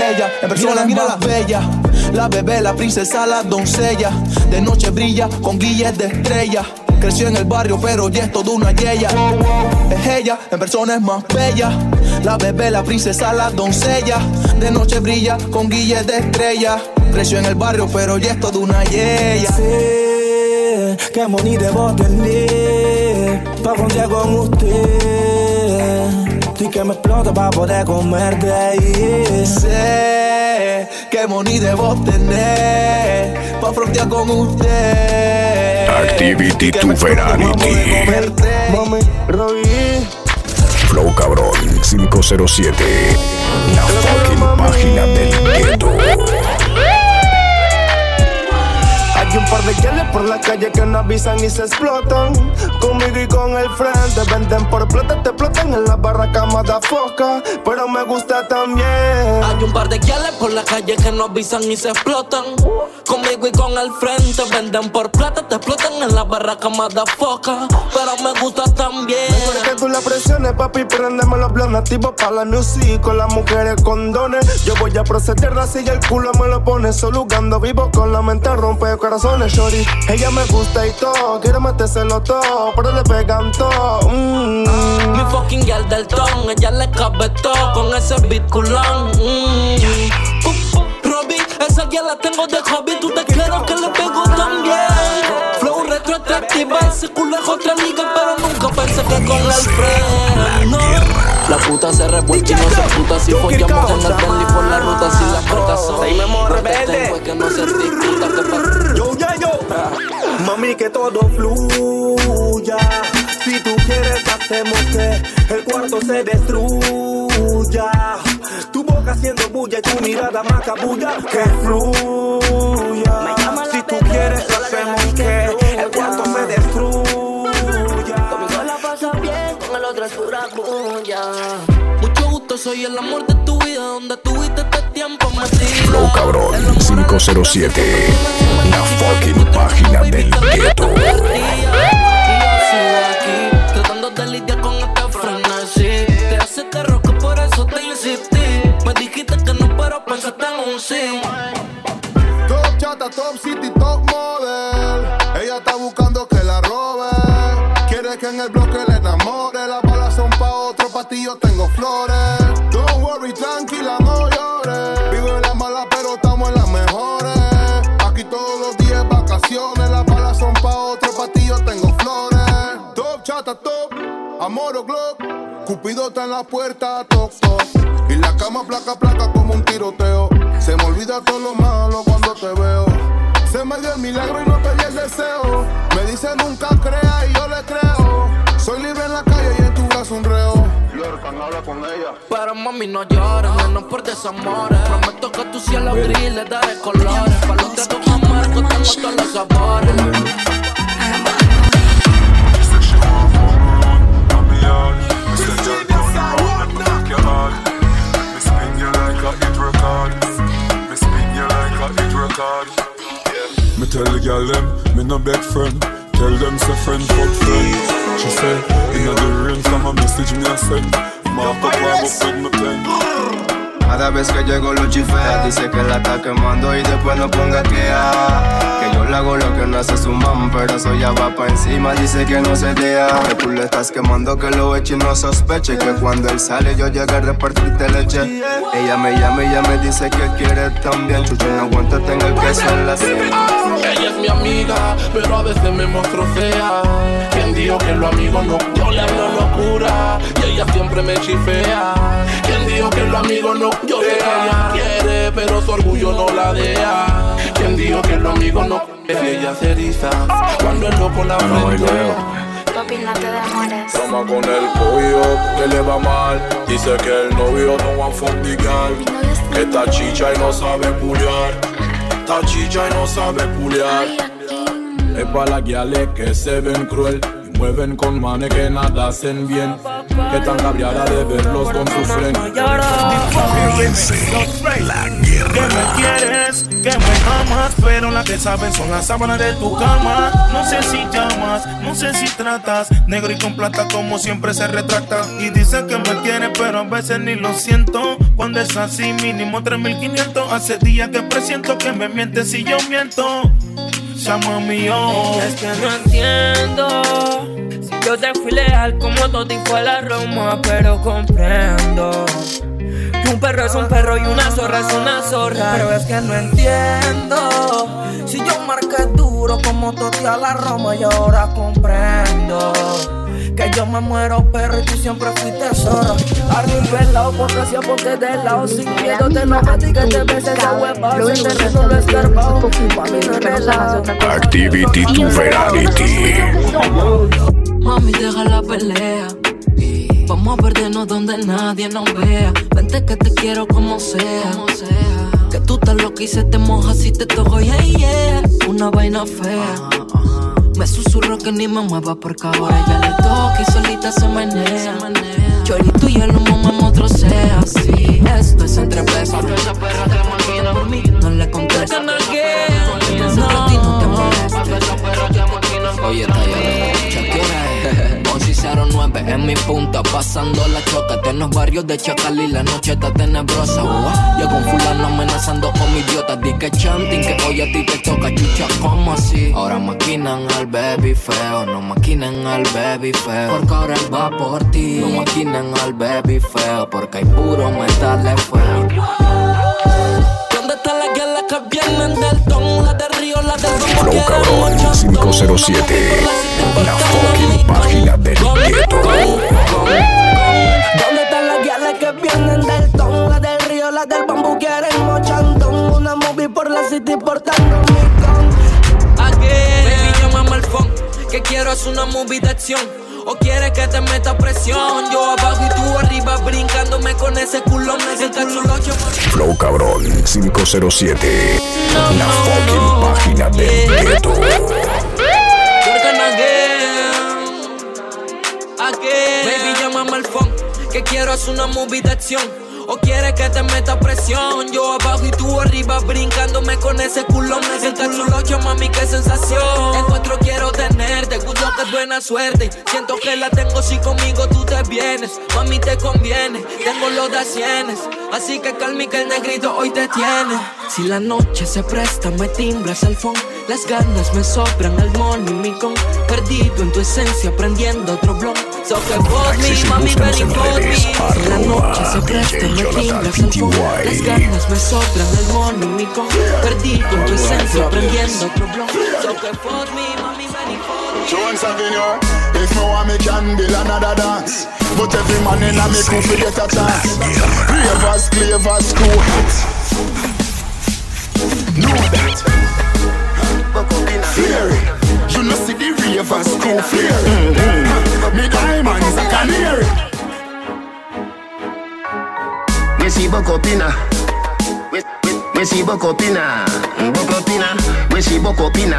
ella, en persona mira la bella. La bebé, la princesa, la doncella. De noche brilla con guilles de estrella. Creció en el barrio, pero ya es toda una yeya. Es ella, en persona es más bella. La bebé, la princesa, la doncella. De noche brilla con guilles de estrella. Creció en el barrio, pero ya es toda una yeya. Sé que money debo tener Pa' con usted Y que me explote pa' poder comerte yeah. Sé que money debo tener pa' frontear con usted. Activity pa' Veranity. Mami, Robbie. Flow Cabrón 507. La fucking página del gueto. Hay un par de guiales por la calle que no avisan y se explotan. Conmigo y con el frente venden por plata, te explotan en la barra cama de foca. Pero me gusta también. Hay un par de guiales por la calle que no avisan y se explotan. Conmigo y con el frente venden por plata, te explotan en la barraca de foca. Pero me gusta también. Mejor que tú la presiones, papi, prendeme los blones activos para la music con las mujeres condones. Yo voy a proceder así y el culo me lo pone. Solo jugando vivo con la mente rompe shorty. Ella me gusta y todo, quiere metérselo todo, pero le pegan todo. Mm. Mi fucking girl del ton, ella le cabe todo con ese beat culón. Mm. Robbie, esa ya la tengo de hobby, tú te quedas que le pego también. Flow retroactiva, ese culo es otra liga, pero nunca pensé que con el friend. No. La puta se revuelve y no se puta si follamos en el Bentley por la ruta si las marcas son. Seguimos que rebelde. tengo es que no se discuta que. Mami, que todo fluya. Si tú quieres, hacemos que el cuarto se destruya. Tu boca haciendo bulla y tu mirada macabulla. Que fluya. Si tú quieres, Hacemos que el cuarto se destruya. Conmigo la pasa bien, con el otro es pura bulla. Gusto, soy el amor de tu vida, donde tuviste este tiempo metido. Flow Cabrón 507. La fucking página del gueto. Yo tratando de lidiar con esta frenesí. Te hace terror que por eso te insistí. Me dijiste que no, pero pensaste en un sí. Top chata, top city, top model. Ella está buscando que la robe. Quiere que en el bloque le enamore. Las balas son pa' otro, pa' ti yo tengo flores. Glock. Cupido está en la puerta, toc, toc. Y la cama placa, placa como un tiroteo. Se me olvida todo lo malo cuando te veo. Se me dio el milagro y no pedí el deseo. Me dice nunca crea y yo le creo. Soy libre en la calle y en tu brazo un reo. Habla con ella. Pero mami no llores, menos por desamores. Prometo que tu cielo gris le daré colores. Para los tratos amargos tengo todos los sabores. Me tell the girl them, me no beg friend. Tell them say friend fuck friend. She say, inna the rain, some a message me a send. Mark up, warm up with my pen. Cada vez que llego lo chifea Dice que la está quemando y después no ponga que ah, Que yo le hago lo que no hace su mam Pero eso ya va pa' encima, dice que no se dea. Que tú le estás quemando, que lo eche y no sospeche. Que cuando él sale yo llegue a repartirte leche. Ella me llama y ya me dice que quiere también. Chucho no aguanta, tengo el queso en la sien Ella es mi amiga, pero a veces me muestro fea. Quien dijo que los amigos no, yo le hablo locura y ella siempre me chifea. Quien dijo que los amigos no, yo sé que ella quiere, pero su orgullo no la deja. Quien dijo que los amigos no, ella se eriza cuando el loco la frente. Papi, no te demores. Toma con el pollo, que le va mal. Dice que el novio no va a fundigar. Que está chicha y no sabe culiar. Está chicha y no sabe culiar. Es para las guiales que se ven cruel mueven con manes que nada hacen bien. Que tan cabreada de verlos con su friend. La guerra. Que me quieres, que me amas, pero la que saben son las sábanas de tu cama. No sé si llamas, no sé si tratas. Negro y con plata como siempre se retracta. Y dice que me quiere, pero a veces ni lo siento. Cuando es así, mínimo 3500. Hace días que presiento que me mientes si yo miento. Llama mío. Es que no entiendo. Si yo te fui leal como Toti fue la Roma, pero comprendo. Que un perro es un perro y una zorra es una zorra. Pero es que no entiendo. Si yo marqué duro como Toti a la Roma y ahora comprendo. Que yo me muero perro y tú siempre fuiste zorro Arriba pelado porque hacía porque de lado Sin miedo te no a ti que te ves esa hueva Sin terreno lo escarbado Mami no es relajo Activity to Verality. Mami, deja la pelea. Vamos a perdernos donde nadie nos vea. Vente que te quiero como sea. Que tú estás loca y se te moja si te toco, yeah, yeah. Una vaina fea. Me susurro que ni me mueva porque ahora ya le toca y solita se menea. Chorito y el humo me motrocea. Sí, esto es entre besos. Esa perra te maquina por mí. No le contesta. No, no, no de Shakira, eh. Once 09 en mi punta, pasando la choca. En los barrios de Chacal y la noche está tenebrosa. Llegó un fulano amenazando con mi idiota. Di que chanting, que hoy a ti te toca chucha, como así? Ahora maquinan al baby feo, no maquinan al baby feo. Porque ahora él va por ti. No maquinan al baby feo, porque hay puro metal de fuego. ¿Dónde están las guerras que vienen del del río, la del río. Flow Cabrón 507. La fucking página del gueto. ¿Dónde están las guiales que vienen del ton? La del río, la del bambú quieren mochandón Una movie por la city portando mi con Baby, llámame al phone, que quiero es una movie de acción. ¿O quieres que te meta presión? Yo abajo y tú arriba brincándome con ese culón. Ese cachulocho. Flow Cabrón 507. la fucking página del gueto. Baby, llámame al phone. Que quiero hacer una movie de acción. ¿O quieres que te meta presión? Yo abajo y tú arriba brincándome con ese culón. Ese cachulocho, mami, qué sensación. Encuentro quiero tenerte, gusto que es buena suerte. Siento que la tengo si conmigo tú te vienes. Mami, te conviene, tengo los de cienes. Así que calmi que el negrito hoy te tiene. Si la noche se presta, me timbras al fondo. Las ganas me sobran al morning, con Perdido en tu esencia, prendiendo otro blog. So que me, mami, ven y me. Si la noche se presta, me timbras al fondo. Las ganas me sobran al morning, con Perdido en tu esencia, prendiendo otro blog. So que me, mami, ven y me. Jones Avenue, if me want me can build another dance But every man in a me crew fi get a chance Ravers, clavers, crew Know that Fury. You know see the ravers crew. Mm-hmm. Me diamonds a canary. Me see Bokopina. Me see. Me see Bokopina.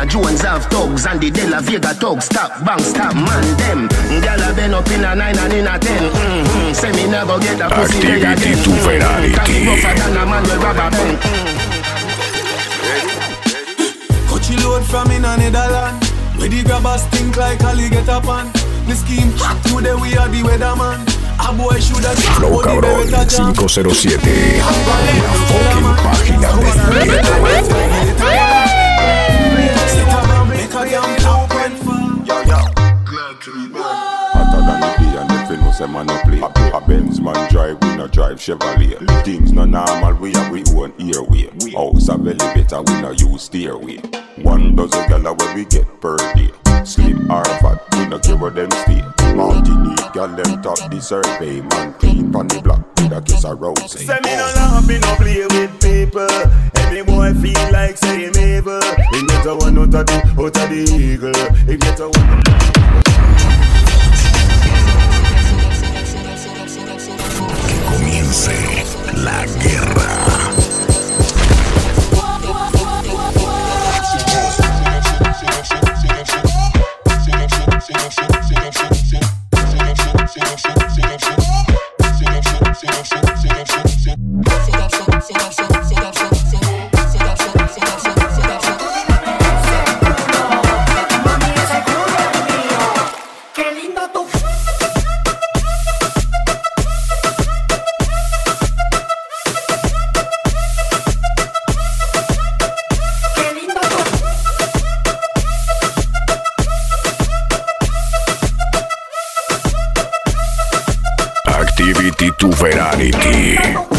Jones have thugs and the De La Vega thugs. Stop, bang, stop, man, them. Gyal a been up in a nine and in a ten. Mm-hmm. Say me never get a pussy. Activity to Ferrari. Rougher than a man with rubber band. Mm-hmm. Load from in a Netherland. Where the grabbers think like up on. The scheme hot today we are the weatherman. A boy should have Flow Cabrón 507 La fucking página Hotter film say man no play A Benz man drive, we no drive Chevrolet Things no normal, we have we own airway House a belly better, we no use stairway one dozen gala where we get per day. Slim or fat, we no care where them stay. Martinique, gal them top the survey. Man clean pon the block with a kiss of rose. Say me no laugh, me no play with people. Every boy feel like saying evil. He get a one out of the, out of the eagle. He get a one. Comience la guerra. Tito Verarity.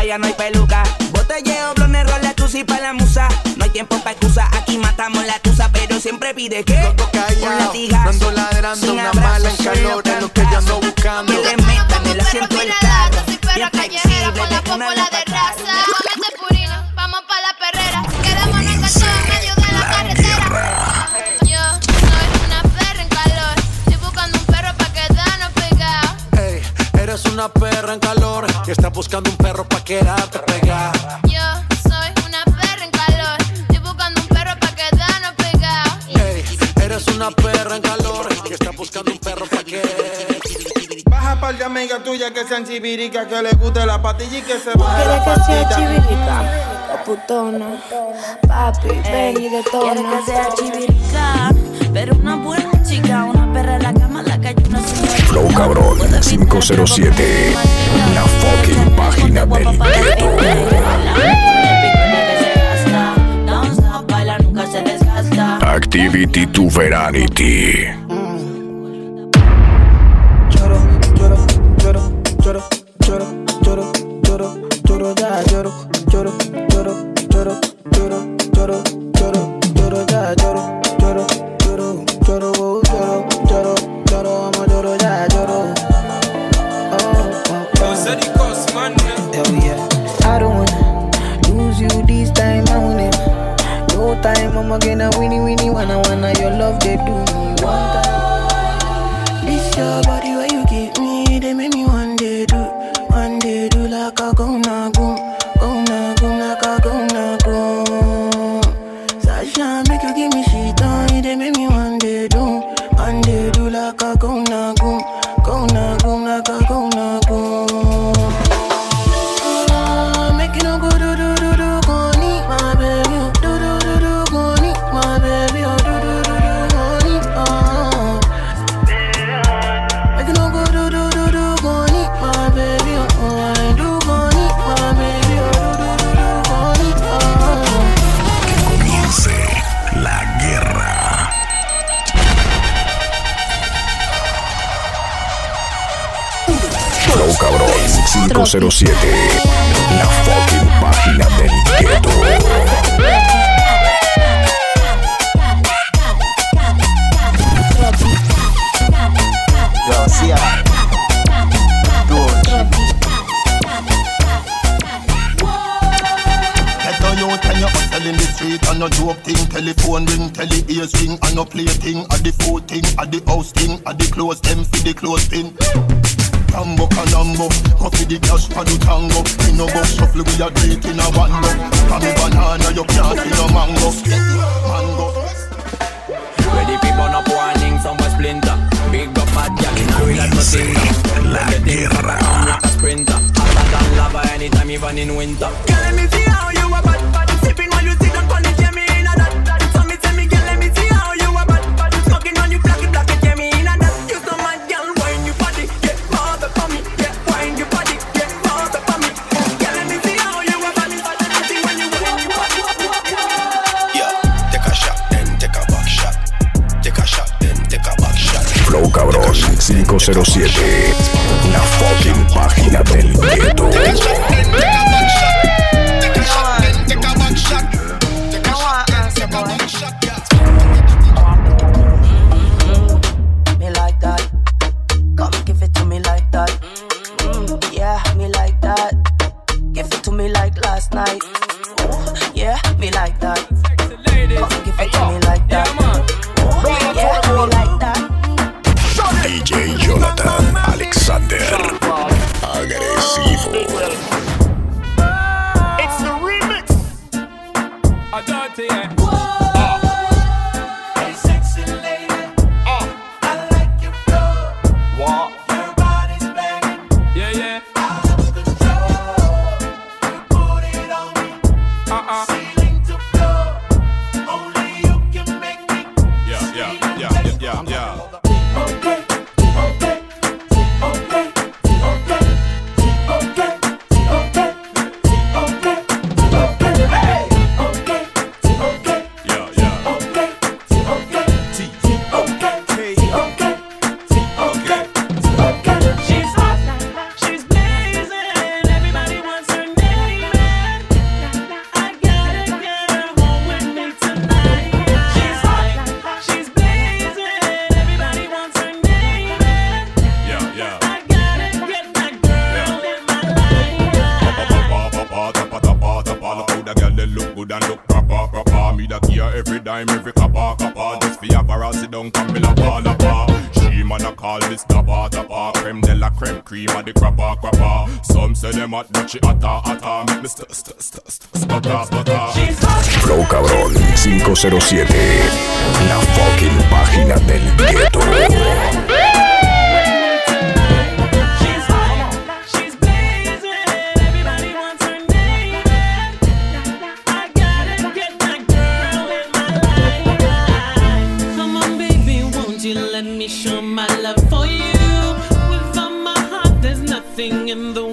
playa no hay peluca. Botelleo, blones, rola, tu y pa' la musa. No hay tiempo pa' excusa, aquí matamos la tusa, pero siempre pide que. Loco callao, ando ladrando, una abrazo, mala en calor, es lo que ya ando buscando. Que le metan el asiento del carro. Soy perra callejera con la popola de raza. Vamos pa' la perrera. Quedamos en medio de la carretera. Eres una perra en calor que estás buscando un perro pa' quedarte pegar. Yo soy una perra en calor, estoy buscando un perro pa' quedarnos pegado. Hey, eres una perra en calor, que estás buscando un perro pa' que. Baja par de amigas tuya que sean chibiricas, que le guste la patilla y que se baje la patilla. ¿Quieres que sea chibirica? Oh, putona. Papi, ven y detona. Quiero que sea chivirica, pero una buena chica, una perra en la cama Flow Cabrón 507. La fucking página del ghetto. Activity to Veranity.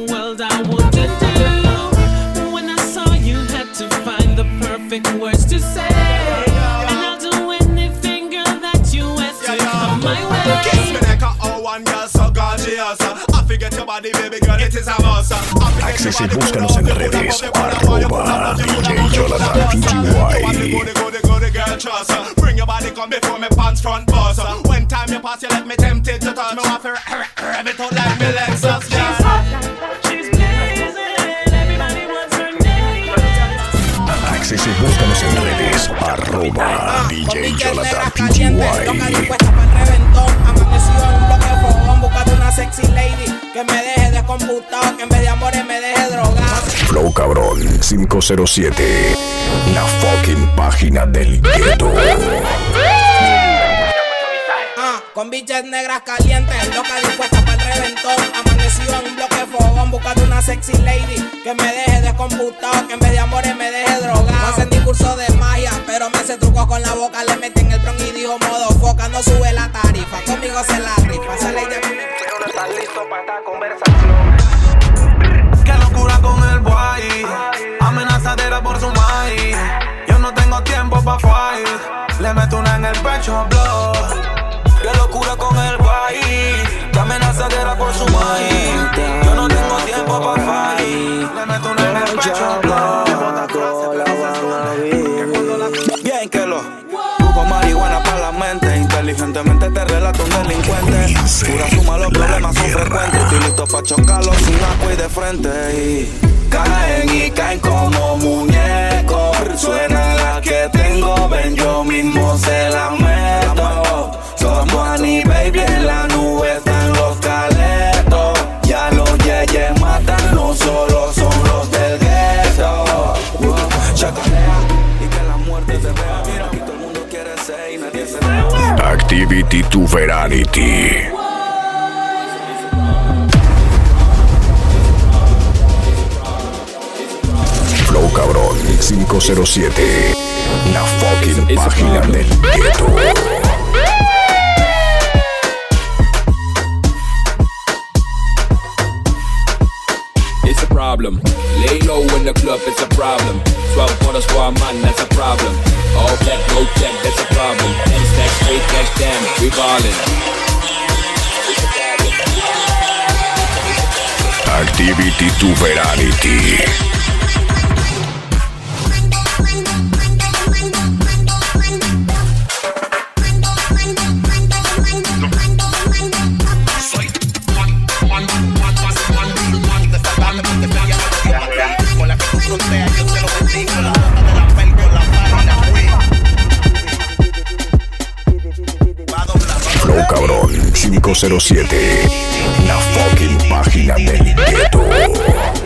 World I wouldn't do. When I saw you, had to find the perfect words to say. And I'll do anything, girl, that you ask to come my way. Kiss way. me like a oh one girl so gorgeous. I forget your body, baby girl, it is a must. I forget Access y your body, búscanos en redes. Arroba DJ Jonathan PTY. Go the go the girl trust. Bring your body come before me pants front bust. When time you pass, you let me tempted to touch me off her. Rev it out like me Lexus. Yeah. Búscanos en redes. Arroba DJ Jonathan PTY. Puesta para el reventón, amanecido en un bloque de fogón, buscando una sexy lady que me deje descomputado, que en vez de amores me deje drogado. Flow Cabrón 507. La fucking página del gueto. Con bichas negras calientes, loca dispuesta para el reventón, amanecido en un bloque de fogón, buscando una sexy lady que me deje descomputado, que en vez de amores me deje drogado. No hacen ni curso de magia, pero me hace truco con la boca, le meten el bron y dijo modo foca, no sube la tarifa, conmigo se la rifa, ley de mí. no estás listo para esta conversación. Qué locura con el boy, amenazadera por su maíz. Yo no tengo tiempo pa' fight, le meto una en el pecho, blow. Por su maíz. Yo no tengo tiempo pa' fight, le meto una en el pecho. Bien que lo Busco marihuana para la mente. Inteligentemente te relato un delincuente. Pura suma, los problemas son frecuentes. Estoy listo pa' chocarlos sin agua y de frente. Y Caen y caen como muñecos. Suena la que tengo, ven yo mismo se la meto. Somos Annie Baby Ya los yeyes matan, no solo son los del gueto Chakalea y que la muerte se vea Mira, aquí todo el mundo quiere ser y nadie se vea Activity to Veranity. Flow Cabrón 507. La fucking página del gueto. The club, it's a problem. 12 quarters for a man, that's a problem. All black, no check, that's a problem. 10 stacks straight, cash damn, we ballin'. Activity to Veranity. 507. La fucking página del gueto.